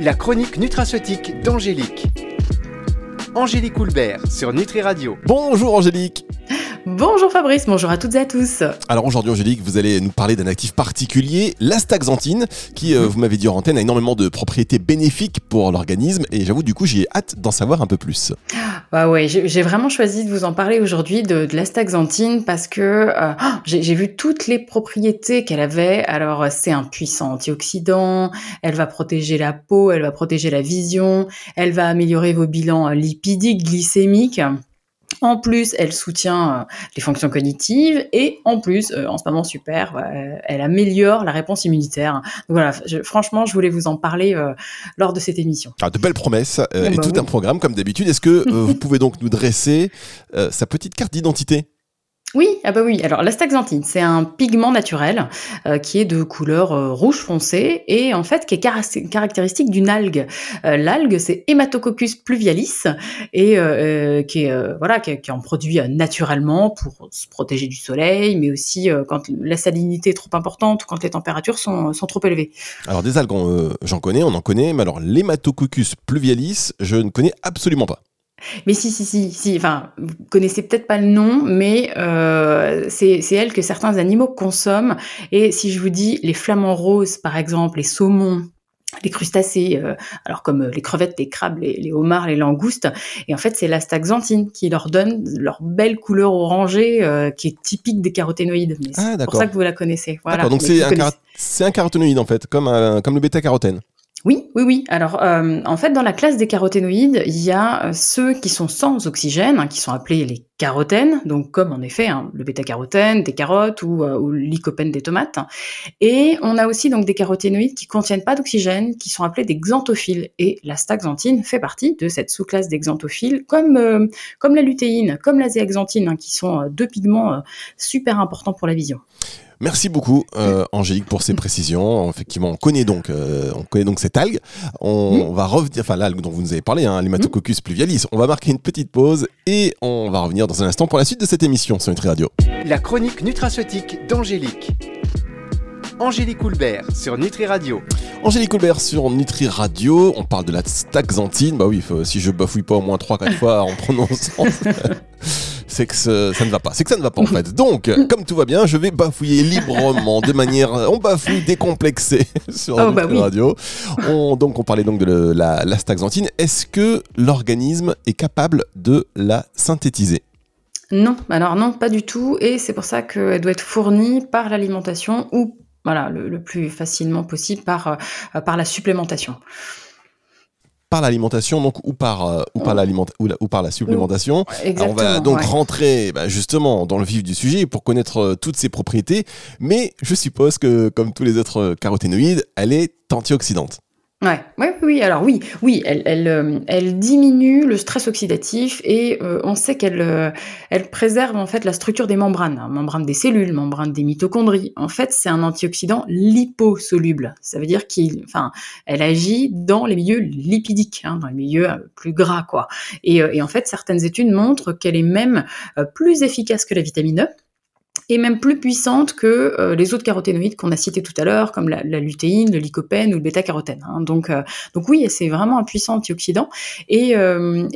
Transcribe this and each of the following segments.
La chronique nutraceutique d'Angélique. Angélique Houlbert sur Nutri Radio. Bonjour Angélique Bonjour Fabrice, bonjour à toutes et à tous. Alors aujourd'hui Angélique, vous allez nous parler d'un actif particulier, l'astaxanthine, qui, euh, vous m'avez dit en antenne, a énormément de propriétés bénéfiques pour l'organisme et j'avoue du coup j'ai hâte d'en savoir un peu plus. Bah ouais, j'ai vraiment choisi de vous en parler aujourd'hui de, de l'astaxanthine parce que euh, oh, j'ai vu toutes les propriétés qu'elle avait. Alors c'est un puissant antioxydant, elle va protéger la peau, elle va protéger la vision, elle va améliorer vos bilans lipidiques, glycémiques. En plus, elle soutient euh, les fonctions cognitives et en plus, euh, en ce moment super, euh, elle améliore la réponse immunitaire. Donc voilà, franchement, je voulais vous en parler lors de cette émission. Ah, de belles promesses et bah tout un programme comme d'habitude. Est-ce que vous pouvez donc nous dresser sa petite carte d'identité? Oui, ah bah oui. Alors l'astaxanthine, c'est un pigment naturel euh, qui est de couleur euh, rouge foncé et en fait qui est caractéristique d'une algue. Euh, l'algue, c'est Hematococcus pluvialis et qui voilà qui, en produit naturellement pour se protéger du soleil, mais aussi quand la salinité est trop importante ou quand les températures sont, sont trop élevées. Alors des algues, j'en connais, on en connaît, mais alors l'Hematococcus pluvialis, je ne connais absolument pas. Mais si, si, si, si. Enfin, vous connaissez peut-être pas le nom, mais euh, c'est elle que certains animaux consomment. Et si je vous dis les flamants roses, par exemple, les saumons, les crustacés, euh, alors comme euh, les crevettes, les crabes, les, homards, les langoustes. Et en fait, c'est l'astaxanthine qui leur donne leur belle couleur orangée qui est typique des caroténoïdes. Ah, c'est pour ça que vous la connaissez. Voilà. Donc c'est un, un, caroténoïde en fait, comme, comme le bêta-carotène. Oui, oui, oui. Alors, euh, en fait, dans la classe des caroténoïdes, il y a euh, ceux qui sont sans oxygène, hein, qui sont appelés les carotènes, donc comme en effet hein, le bêta-carotène des carottes ou, euh, des tomates. Et on a aussi donc des caroténoïdes qui contiennent pas d'oxygène, qui sont appelés des xanthophiles. Et la staxanthine fait partie de cette sous-classe des xanthophiles, comme comme la lutéine, comme la zéaxanthine, hein, qui sont deux pigments super importants pour la vision. Merci beaucoup, euh, Angélique, pour ces précisions. Effectivement, on connaît donc, euh, on connaît donc cette algue. On, va revenir, enfin l'algue dont vous nous avez parlé, hein, l'Hematococcus pluvialis. On va marquer une petite pause et on va revenir dans un instant pour la suite de cette émission sur Nutri Radio. La chronique nutraceutique d'Angélique. Angélique Houlbert sur Nutri Radio. Angélique Houlbert sur Nutri Radio. On parle de la staxanthine. Bah oui, si je bafouille pas au moins 3-4 fois en prononçant. C'est que ça ne va pas. C'est que ça ne va pas en fait. Donc, comme tout va bien, je vais bafouiller librement, de manière, on bafouille décomplexée sur oh, bah radio. On, donc, on parlait donc de la, la staxanthine. Est-ce que l'organisme est capable de la synthétiser? Non, alors non, pas du tout. Et c'est pour ça qu'elle doit être fournie par l'alimentation ou voilà, le, plus facilement possible par, euh, par la supplémentation par l'alimentation donc ou par euh, ou par l'aliment ou, ou, par la supplémentation. on va donc rentrer bah, justement dans le vif du sujet pour connaître euh, toutes ses propriétés, mais je suppose que comme tous les autres caroténoïdes, elle est antioxydante. Ouais, ouais, oui, alors oui, oui, elle, elle, euh, elle diminue le stress oxydatif et euh, on sait qu'elle euh, elle préserve en fait la structure des membranes, hein, membrane des cellules, membrane des mitochondries. En fait, c'est un antioxydant liposoluble. Ça veut dire qu'il, enfin, elle agit dans les milieux lipidiques, hein, dans les milieux plus gras, quoi. Et, et en fait, certaines études montrent qu'elle est même plus efficace que la vitamine E et même plus puissante que euh, les autres caroténoïdes qu'on a cités tout à l'heure, comme la, lutéine, le lycopène ou le bêta-carotène. Hein. Donc, euh, donc oui, c'est vraiment un puissant antioxydant. Et, euh,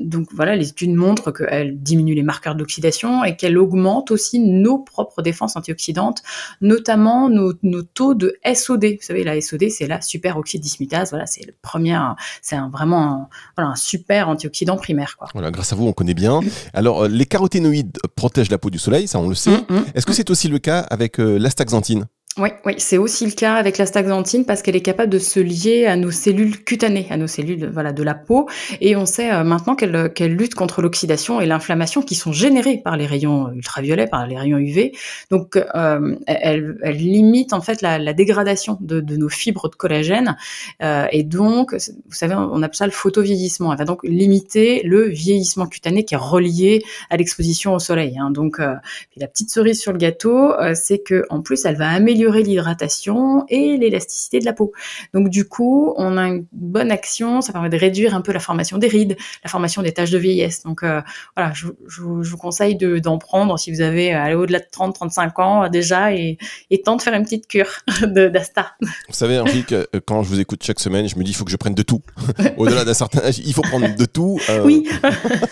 donc voilà, les études montrent qu'elle diminue les marqueurs d'oxydation et qu'elle augmente aussi nos propres défenses antioxydantes, notamment nos, taux de SOD. Vous savez, la SOD, c'est la superoxyde dismutase. Voilà, c'est le premier, c'est vraiment un, voilà, un super antioxydant primaire. Voilà, grâce à vous, on connaît bien. Alors, les caroténoïdes protègent la peau du soleil, ça on le sait Mm, mm. Est-ce que c'est aussi le cas avec euh, l'astaxanthine? Oui, oui, c'est aussi le cas avec la staxanthine parce qu'elle est capable de se lier à nos cellules cutanées, à nos cellules voilà de la peau, et on sait euh, maintenant qu'elle qu'elle lutte contre l'oxydation et l'inflammation qui sont générées par les rayons ultraviolets, par les rayons UV. Donc, euh, elle, elle, limite en fait la, la dégradation de, de, nos fibres de collagène, euh, et donc, vous savez, on appelle ça le photovieillissement. Elle va donc limiter le vieillissement cutané qui est relié à l'exposition au soleil. Hein. Donc, euh, la petite cerise sur le gâteau, euh, c'est que en plus, elle va améliorer améliorer l'hydratation et l'élasticité de la peau. Donc du coup, on a une bonne action, ça permet de réduire un peu la formation des rides, la formation des taches de vieillesse. Donc euh, voilà, je, je, je, vous conseille d'en prendre si vous avez euh, au-delà de 30-35 ans déjà et, et temps de faire une petite cure d'Asta. Vous savez, Henrique, quand je vous écoute chaque semaine, je me dis il faut que je prenne de tout. Au-delà d'un certain âge, il faut prendre de tout. Oui.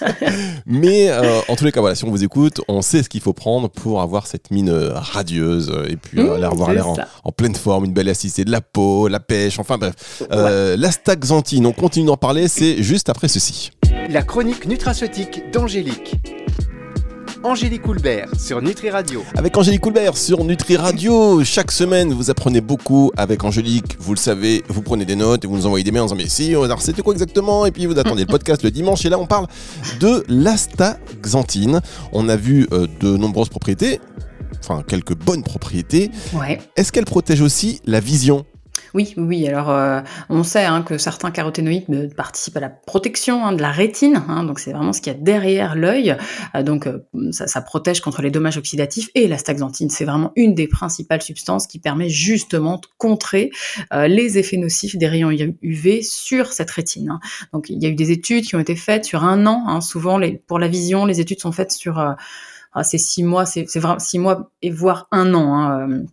Mais en tous les cas, voilà, si on vous écoute, on sait ce qu'il faut prendre pour avoir cette mine radieuse et puis mmh, avoir l'air en, en, pleine forme, une belle assistée de la peau, la pêche, enfin bref. Euh, L'astaxanthine, on continue d'en parler, c'est juste après ceci. La chronique nutraceutique d'Angélique. Angélique Coulbert sur Nutri Radio. Avec Angélique Coulbert sur Nutri Radio. Chaque semaine, vous apprenez beaucoup avec Angélique. Vous le savez, vous prenez des notes et vous nous envoyez des mails en disant Mais si, alors c'était quoi exactement? Et puis vous attendez le podcast le dimanche. Et là, on parle de l'astaxanthine. On a vu euh, de nombreuses propriétés, enfin quelques bonnes propriétés. Ouais. Est-ce qu'elle protège aussi la vision? Oui, oui. Alors, euh, on sait hein, que certains caroténoïdes euh, participent à la protection hein, de la rétine. Hein, donc, c'est vraiment ce qu'il y a derrière l'œil. Euh, donc, euh, ça, ça, protège contre les dommages oxydatifs. Et la staxanthine, c'est vraiment une des principales substances qui permet justement de contrer les effets nocifs des rayons UV sur cette rétine. Donc, il y a eu des études qui ont été faites sur un an. Souvent, les, pour la vision, les études sont faites sur c'est six mois, c'est vraiment six mois et voire un an. Hein,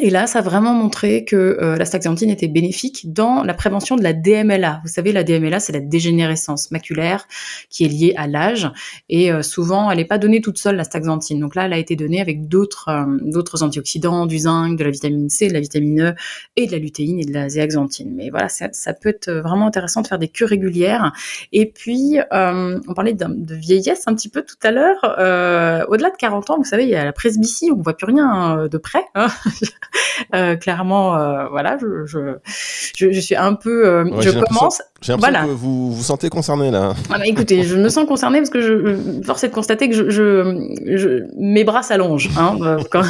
et là, ça a vraiment montré que euh, la staxanthine était bénéfique dans la prévention de la DMLA. Vous savez, la DMLA, c'est la dégénérescence maculaire qui est liée à l'âge. Et euh, souvent, elle n'est pas donnée toute seule, la staxanthine. Donc là, elle a été donnée avec d'autres euh, d'autres antioxydants, du zinc, de la vitamine C, de la vitamine E et de la lutéine et de la zéaxanthine. Mais voilà, ça, peut être vraiment intéressant de faire des cures régulières. Et puis, euh, on parlait de, vieillesse un petit peu tout à l'heure. Au-delà de 40 ans, vous savez, il y a la presbytie, on voit plus rien de près. Hein euh, clairement, euh, voilà, je, je, je, suis un peu, euh, ouais, je commence. J'ai l'impression voilà. que vous vous sentez concerné là. Ah bah, écoutez, je me sens concernée parce que je force est de constater que je, je, mes bras s'allongent. Hein, quand...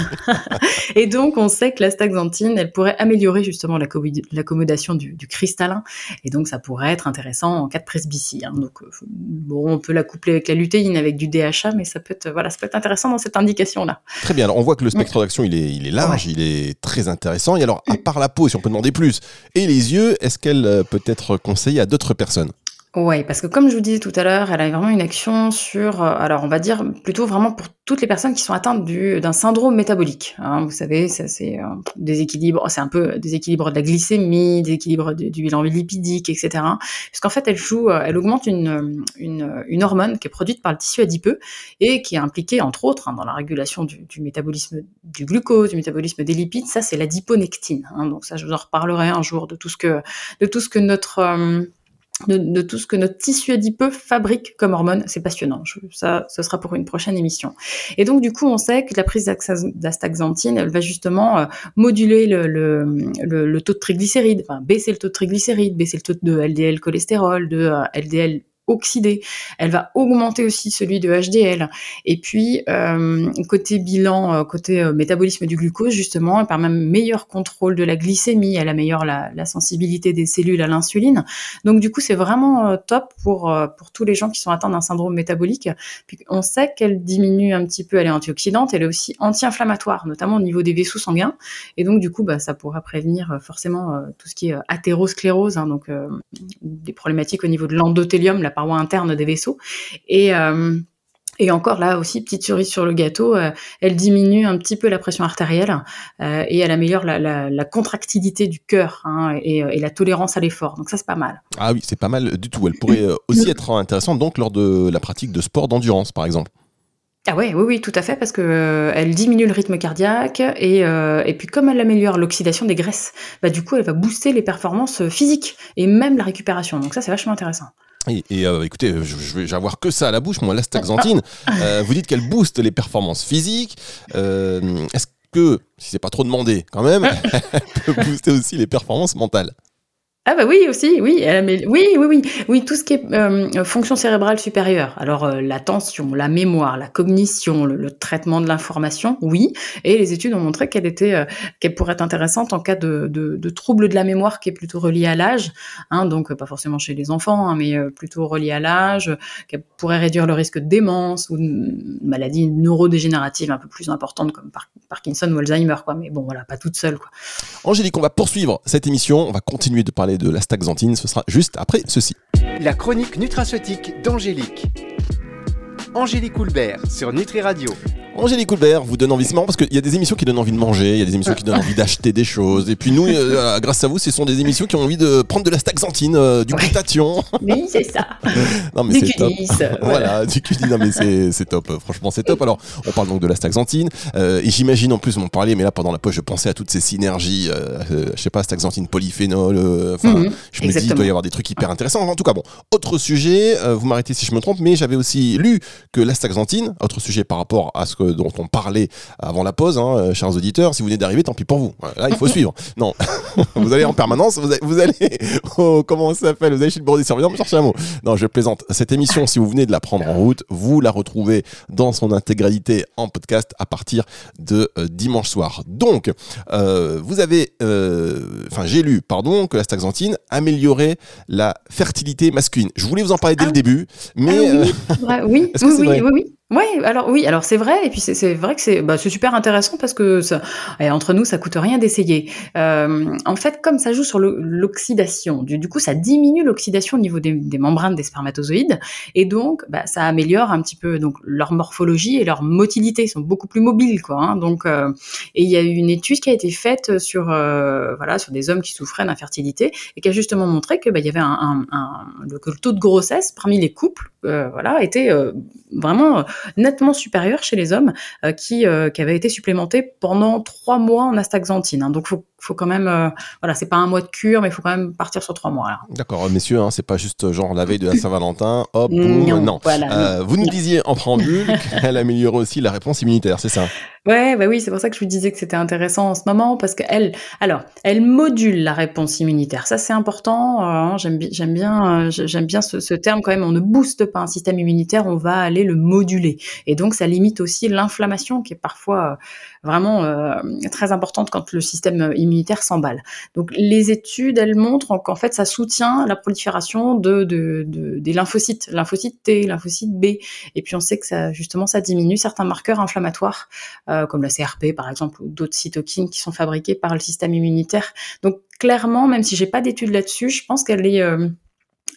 et donc, on sait que la staxanthine, elle pourrait améliorer justement l'accommodation du, du, cristallin. Et donc, ça pourrait être intéressant en cas de presbytie. Hein. Donc, bon, on peut la coupler avec la lutéine, avec du DHA, mais ça peut être, voilà, ça peut être intéressant dans cette indication-là. Très bien. Alors, on voit que le spectre d'action, il est, il est large, ouais. il est très intéressant. Et alors, à part la peau, si on peut demander plus, et les yeux, est-ce qu'elle peut être conseillée à d'autres personnes? Oui, parce que comme je vous disais tout à l'heure, elle a vraiment une action sur, alors on va dire plutôt vraiment pour toutes les personnes qui sont atteintes d'un syndrome métabolique. Hein, vous savez, ça c'est un déséquilibre, c'est un peu déséquilibre de la glycémie, déséquilibre du, du bilan lipidique, etc. Parce qu'en fait, elle joue, elle augmente une, une, une, hormone qui est produite par le tissu adipeux et qui est impliquée entre autres hein, dans la régulation du, du, métabolisme du glucose, du métabolisme des lipides. Ça, c'est l'adiponectine. Hein, donc ça, je vous en reparlerai un jour de tout ce que, de tout ce que notre euh, de, de, tout ce que notre tissu adipeux fabrique comme hormones. C'est passionnant. Ça, ce sera pour une prochaine émission. Et donc, du coup, on sait que la prise d'astaxanthine, elle va justement euh, moduler le, le, le, taux de triglycérides, enfin, baisser le taux de triglycérides, baisser le taux de LDL cholestérol, de euh, LDL Elle va augmenter aussi celui de HDL. Et puis, euh, côté bilan, euh, côté euh, métabolisme du glucose, justement, elle permet un meilleur contrôle de la glycémie, elle améliore la, la sensibilité des cellules à l'insuline. Donc, du coup, c'est vraiment top pour, pour tous les gens qui sont atteints d'un syndrome métabolique. Puis, on sait qu'elle diminue un petit peu, elle est antioxydante, elle est aussi anti-inflammatoire, notamment au niveau des vaisseaux sanguins. Et donc, du coup, bah, ça pourra prévenir forcément tout ce qui est athérosclérose, hein, donc des problématiques au niveau de l'endothélium, la paroi interne des vaisseaux. Et, euh, et encore là aussi, petite cerise sur le gâteau, euh, elle diminue un petit peu la pression artérielle euh, et elle améliore la, la, la contractilité du cœur hein, et, et, la tolérance à l'effort. Donc ça, c'est pas mal. Ah oui, c'est pas mal du tout. Elle pourrait aussi être intéressante donc lors de la pratique de sport d'endurance, par exemple. Ah ouais, oui, oui, tout à fait, parce que euh, elle diminue le rythme cardiaque et, euh, et puis comme elle améliore l'oxydation des graisses, bah du coup elle va booster les performances physiques et même la récupération. Donc ça c'est vachement intéressant. Et, et euh, écoutez, je, je vais avoir que ça à la bouche, moi, l'astaxanthine. Euh, vous dites qu'elle booste les performances physiques. Euh, Est-ce que, si c'est pas trop demandé quand même, elle peut booster aussi les performances mentales? Ah bah oui aussi, oui, mais oui, oui, oui, oui, tout ce qui est euh, fonction cérébrale supérieure. Alors euh, l'attention, la mémoire, la cognition, le, traitement de l'information, oui. Et les études ont montré qu'elle était, euh, qu'elle pourrait être intéressante en cas de, de, de trouble de la mémoire qui est plutôt relié à l'âge, hein, donc pas forcément chez les enfants, hein, mais plutôt relié à l'âge, qu'elle pourrait réduire le risque de démence ou de maladie neurodégénérative un peu plus importante comme Parkinson ou Alzheimer, quoi. Mais bon, voilà, pas toute seule, quoi. Angélique, on va poursuivre cette émission, on va continuer de parler de la staxanthine. Ce sera juste après ceci. La chronique nutraceutique d'Angélique. Angélique Houlbert sur Nutri Radio. Angélique Coulbert vous donne envie, parce qu'il y a des émissions qui donnent envie de manger, il y a des émissions qui donnent envie d'acheter des choses. Et puis nous, euh, grâce à vous, ce sont des émissions qui ont envie de prendre de la staxanthine, euh, du glutathion. Oui, c'est ça. non, mais c'est top. Voilà, du cudis. Non, mais c'est top. Franchement, c'est top. Alors, on parle donc de la staxanthine. Euh, et j'imagine en plus, on parlait, mais là, pendant la pause, je pensais à toutes ces synergies. je sais pas, staxanthine, polyphénol. Enfin, mhm, je me dis, il doit y avoir des trucs hyper intéressants. En tout cas, bon, autre sujet, vous m'arrêtez si je me trompe, mais j'avais aussi lu que la staxanthine, autre sujet par rapport à ce que, dont on parlait avant la pause, hein, euh, chers auditeurs. Si vous venez d'arriver, tant pis pour vous. Là, il faut suivre. Non, vous allez en permanence, vous allez, comment ça s'appelle Vous allez chez le bureau des surveillants, chercher un mot. Non, je plaisante. Cette émission, si vous venez de la prendre en route, vous la retrouvez dans son intégralité en podcast à partir de euh, dimanche soir. Donc, euh, vous avez, enfin, j'ai lu, pardon, que la staxanthine améliorait la fertilité masculine. Je voulais vous en parler dès le ah début, mais ah oui, oui, oui, oui, oui. Oui, alors oui, alors c'est vrai, et puis c'est vrai que c'est bah, super intéressant parce que ça, et entre nous, ça coûte rien d'essayer. Euh, en fait, comme ça joue sur l'oxydation, du, du, coup, ça diminue l'oxydation au niveau des, des, membranes des spermatozoïdes, et donc bah, ça améliore un petit peu donc leur morphologie et leur motilité, ils sont beaucoup plus mobiles, quoi. Hein, donc, euh, et il y a eu une étude qui a été faite sur euh, voilà sur des hommes qui souffraient d'infertilité et qui a justement montré que bah, il y avait un, un, un, le, taux de grossesse parmi les couples, euh, voilà, était vraiment nettement supérieur chez les hommes euh, qui, euh, qui avaient été supplémentés pendant trois mois en astaxanthine. Hein. Donc, faut quand même, euh, voilà, c'est pas un mois de cure, mais il faut quand même partir sur trois mois. D'accord, messieurs, hein, c'est pas juste genre la veille de la Saint-Valentin, hop, boum, non. vous nous disiez en préambule qu'elle améliore aussi la réponse immunitaire, c'est ça? Ouais, bah oui, c'est pour ça que je vous disais que c'était intéressant en ce moment parce qu'elle, alors, elle module la réponse immunitaire. Ça, c'est important. Hein, j'aime bien, j'aime bien, j'aime bien ce, ce, terme quand même. On ne booste pas un système immunitaire, on va aller le moduler. Et donc, ça limite aussi l'inflammation qui est parfois euh, vraiment euh, très importante quand le système immunitaire s'emballe. Donc, les études, elles montrent qu'en fait, ça soutient la prolifération de, de, de, des lymphocytes, lymphocytes T, lymphocytes B. Et puis, on sait que ça, justement, ça diminue certains marqueurs inflammatoires, euh, comme la CRP, par exemple, ou d'autres cytokines qui sont fabriquées par le système immunitaire. Donc, clairement, même si j'ai pas d'études là-dessus, je pense qu'elle est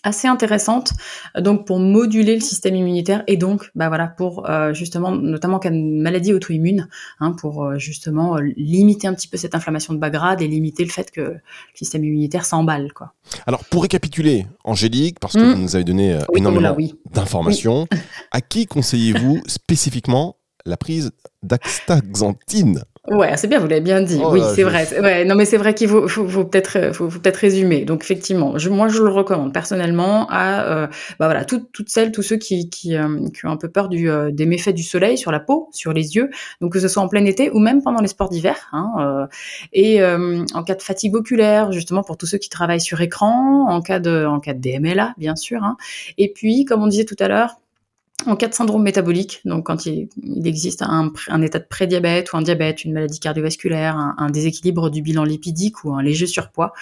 assez intéressante donc pour moduler le système immunitaire et donc bah voilà pour euh, justement notamment cas de maladie auto-immune hein, pour euh, justement euh, limiter un petit peu cette inflammation de bas grade et limiter le fait que le système immunitaire s'emballe quoi. Alors pour récapituler Angélique parce que mmh. vous nous avez donné énormément d'informations à qui conseillez-vous spécifiquement la prise d'astaxanthine Ouais, c'est bien, vous l'avez bien dit. Oh oui, c'est vrai. Ouais, non, mais c'est vrai qu'il faut, faut, faut peut-être, euh, faut, faut peut-être résumer. Donc effectivement, je, moi je le recommande personnellement à, euh, bah voilà, toutes, toutes celles, tous ceux qui, qui, euh, qui, ont un peu peur du, euh, des méfaits du soleil sur la peau, sur les yeux. Donc que ce soit en plein été ou même pendant les sports d'hiver. Hein, et en cas de fatigue oculaire, justement pour tous ceux qui travaillent sur écran, en cas de, en cas de DMLA, bien sûr. Hein. Et puis, comme on disait tout à l'heure, en cas de syndrome métabolique, donc quand il, existe un, état de prédiabète ou un diabète, une maladie cardiovasculaire, un, déséquilibre du bilan lipidique ou un léger surpoids,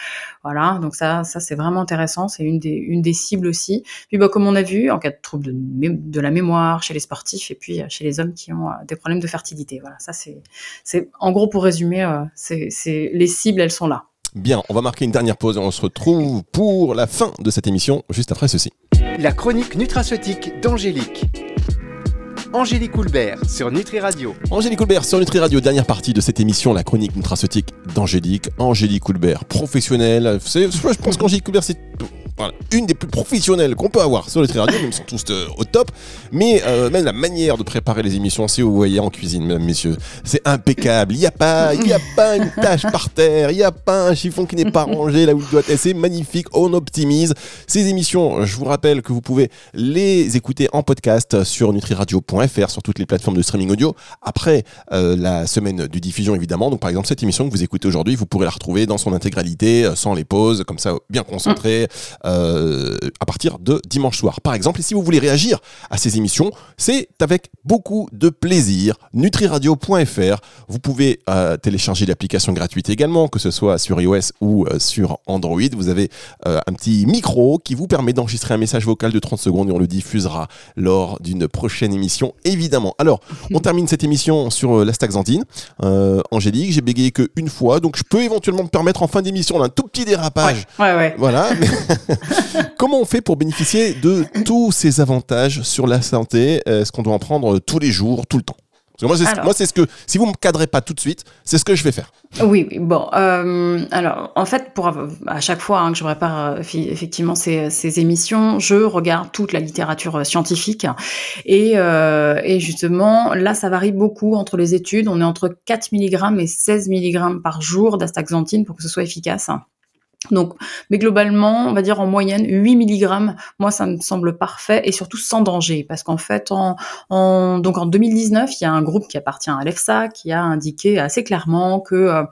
voilà, donc ça, ça c'est vraiment intéressant, c'est une des, cibles aussi. Puis bah, comme on a vu, en cas de trouble de, la mémoire chez les sportifs et puis euh, chez les hommes qui ont euh, des problèmes de fertilité, voilà, ça c'est, c'est en gros pour résumer, euh, c'est, les cibles elles sont là. Bien, on va marquer une dernière pause et on se retrouve pour la fin de cette émission juste après ceci. La chronique nutraceutique d'Angélique. Angélique Houlbert sur Nutri Radio. Angélique Houlbert sur Nutri Radio, dernière partie de cette émission, la chronique nutraceutique d'Angélique. Angélique Houlbert, professionnelle. Je pense qu'Angélique Houlbert, c'est voilà, une des plus professionnelles qu'on peut avoir sur Nutri Radio, même sont tous euh, au top. Mais euh, même la manière de préparer les émissions, si vous voyez en cuisine, mesdames, messieurs, c'est impeccable. Il n'y a pas, il y a pas une tâche par terre, il n'y a pas un chiffon qui n'est pas rangé là où il doit être. C'est magnifique, on optimise. Ces émissions, je vous rappelle que vous pouvez les écouter en podcast sur nutriradio.fr, sur toutes les plateformes de streaming audio. Après euh, la semaine du diffusion, évidemment. Donc, par exemple, cette émission que vous écoutez aujourd'hui, vous pourrez la retrouver dans son intégralité, sans les pauses, comme ça, bien concentré, euh, à partir de dimanche soir. Par exemple, et si vous voulez réagir à ces émissions, c'est avec beaucoup de plaisir. Nutriradio.fr. Vous pouvez euh, télécharger l'application gratuite également, que ce soit sur iOS ou euh, sur Android. Vous avez un petit micro qui vous permet d'enregistrer un message vocal de 30 secondes et on le diffusera lors d'une prochaine émission, évidemment. Alors, on termine cette émission sur la Staxantine. Angélique, j'ai bégayé qu'une fois, donc je peux éventuellement me permettre en fin d'émission d'un tout petit dérapage. Ouais, ouais. Voilà. Comment on fait pour bénéficier de tous ces avantages sur la santé? Est-ce qu'on doit en prendre tous les jours, tout le temps? Parce que moi, c'est ce- que, si vous me cadrez pas tout de suite, c'est ce que je vais faire. Oui, oui. Bon, euh, alors en fait, pour à chaque fois hein, que je prépare euh, effectivement ces, ces émissions, je regarde toute la littérature euh, scientifique et, euh, et justement là, ça varie beaucoup entre les études. On est entre 4 mg et 16 mg par jour d'astaxanthine pour que ce soit efficace. Donc, mais globalement, on va dire en moyenne 8 mg. Moi, ça me semble parfait et surtout sans danger, parce qu'en fait, en, en, donc en 2019, il y a un groupe qui appartient à l'EFSA qui a indiqué assez clairement que euh,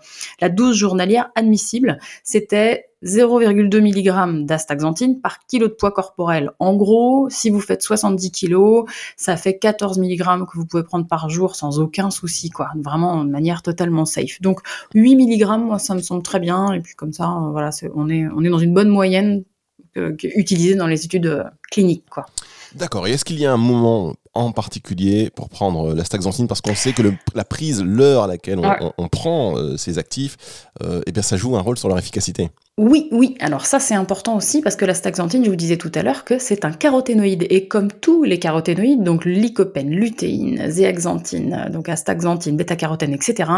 la dose journalière admissible, c'était 0,2 mg d'astaxanthine par kilo de poids corporel. En gros, si vous faites 70 kg, ça fait 14 mg que vous pouvez prendre par jour sans aucun souci, quoi. Vraiment de manière totalement safe. Donc 8 mg, moi, ça me semble très bien. Et puis comme ça, euh, voilà, on est, on est dans une bonne moyenne que- utilisée dans les études euh, cliniques, quoi. D'accord. Et est-ce qu'il y a un moment en particulier pour prendre euh, la staxanthine Parce qu'on sait que le- la prise, l'heure à laquelle on, Ouais. on- on prend euh, ces actifs, euh, eh bien, ça joue un rôle sur leur efficacité. Oui, oui. Alors ça, c'est important aussi parce que la staxanthine, je vous disais tout à l'heure que c'est un caroténoïde. Et comme tous les caroténoïdes, donc lycopène, lutéine, zéaxanthine, donc astaxanthine, bêta-carotène, etc.,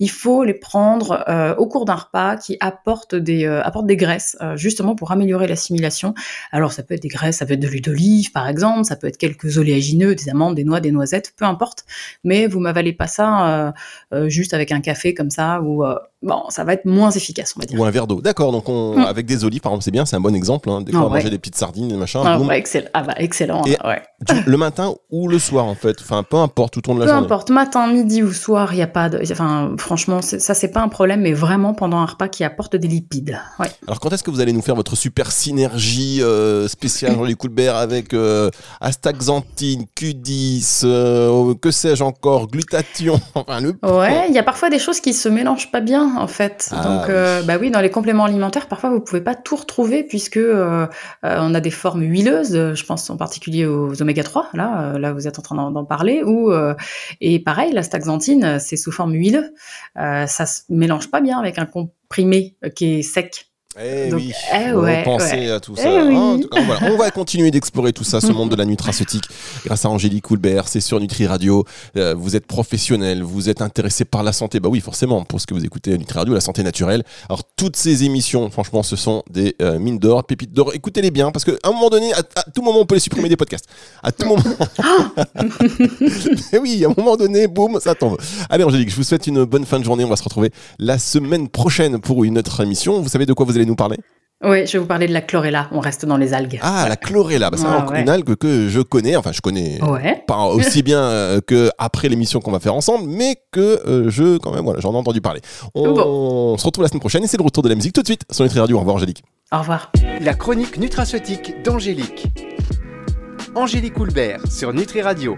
il faut les prendre euh, au cours d'un repas qui apporte des, euh, apporte des graisses, euh, justement pour améliorer l'assimilation. Alors ça peut être des graisses, ça peut être de l'huile d'olive, par exemple, ça peut être quelques oléagineux, des des noix, des noisettes, peu importe. Mais vous m'avalez pas ça euh, euh, juste avec un café comme ça, ou euh, bon, ça va être moins efficace, on va dire. Ou un verre d'eau. D'accord. Donc, on, Mm. avec des olives, par exemple, c'est bien, c'est un bon exemple. Hein. Des fois, Ah on ouais. des petites sardines, des machins. Ah, ouais. Ah bah excellent. Et- ouais. Du- le matin ou le soir, en fait? Enfin, peu importe, tout au long de la Peu journée. importe, matin, midi ou soir, il y a pas de. Enfin, franchement, ça c'est pas un problème, mais vraiment pendant un repas qui apporte des lipides. Ouais. Alors quand est-ce que vous allez nous faire votre super synergie euh, spéciale Jean-Luc Coulbert avec euh, astaxanthine, Q10, euh, que sais-je encore, glutathion, enfin le Ouais, il y a parfois des choses qui se mélangent pas bien en fait. Ah, Donc, euh, bah oui, dans les compléments alimentaires, parfois vous pouvez pas tout retrouver puisque euh, euh, on a des formes huileuses. Je pense en particulier aux oméga 3. Là, euh, là vous êtes en train d'en- parler. Ou euh, et pareil, la staxanthine, euh, c'est sous forme huileuse. Euh, ça se mélange pas bien avec un comprimé qui est sec. Eh Donc, oui, eh ouais, ouais. à tout Eh ça. oui. En tout cas, voilà, on va continuer d'explorer tout ça, ce monde de la nutraceutique, grâce à Angélique Coulbert. C'est sur Nutri Radio. Euh, vous êtes professionnel, vous êtes intéressé par la santé. Bah oui, forcément, pour ce que vous écoutez à Nutri Radio, la santé naturelle. Alors, toutes ces émissions, franchement, ce sont des euh, mines d'or, pépites d'or. Écoutez-les bien, parce qu'à un moment donné, à, à tout moment, on peut les supprimer des podcasts. À tout moment. Mais oui, à un moment donné, boum, ça tombe. Allez, Angélique, je vous souhaite une bonne fin de journée. On va se retrouver la semaine prochaine pour une autre émission. Vous savez de quoi vous allez nous parler Oui, je vais vous parler de la chlorella. On reste dans les algues. Ah, la chlorella, bah, c'est Ah, ouais. une algue que je connais, enfin je connais Ouais. pas aussi bien euh, que après l'émission qu'on va faire ensemble, mais que euh, je, quand même, voilà, j'en ai entendu parler. On, Bon. se retrouve la semaine prochaine et c'est le retour de la musique tout de suite sur Nutri Radio. Au revoir Angélique. Au revoir. La chronique nutraceutique d'Angélique. Angélique Houlbert sur Nutri Radio.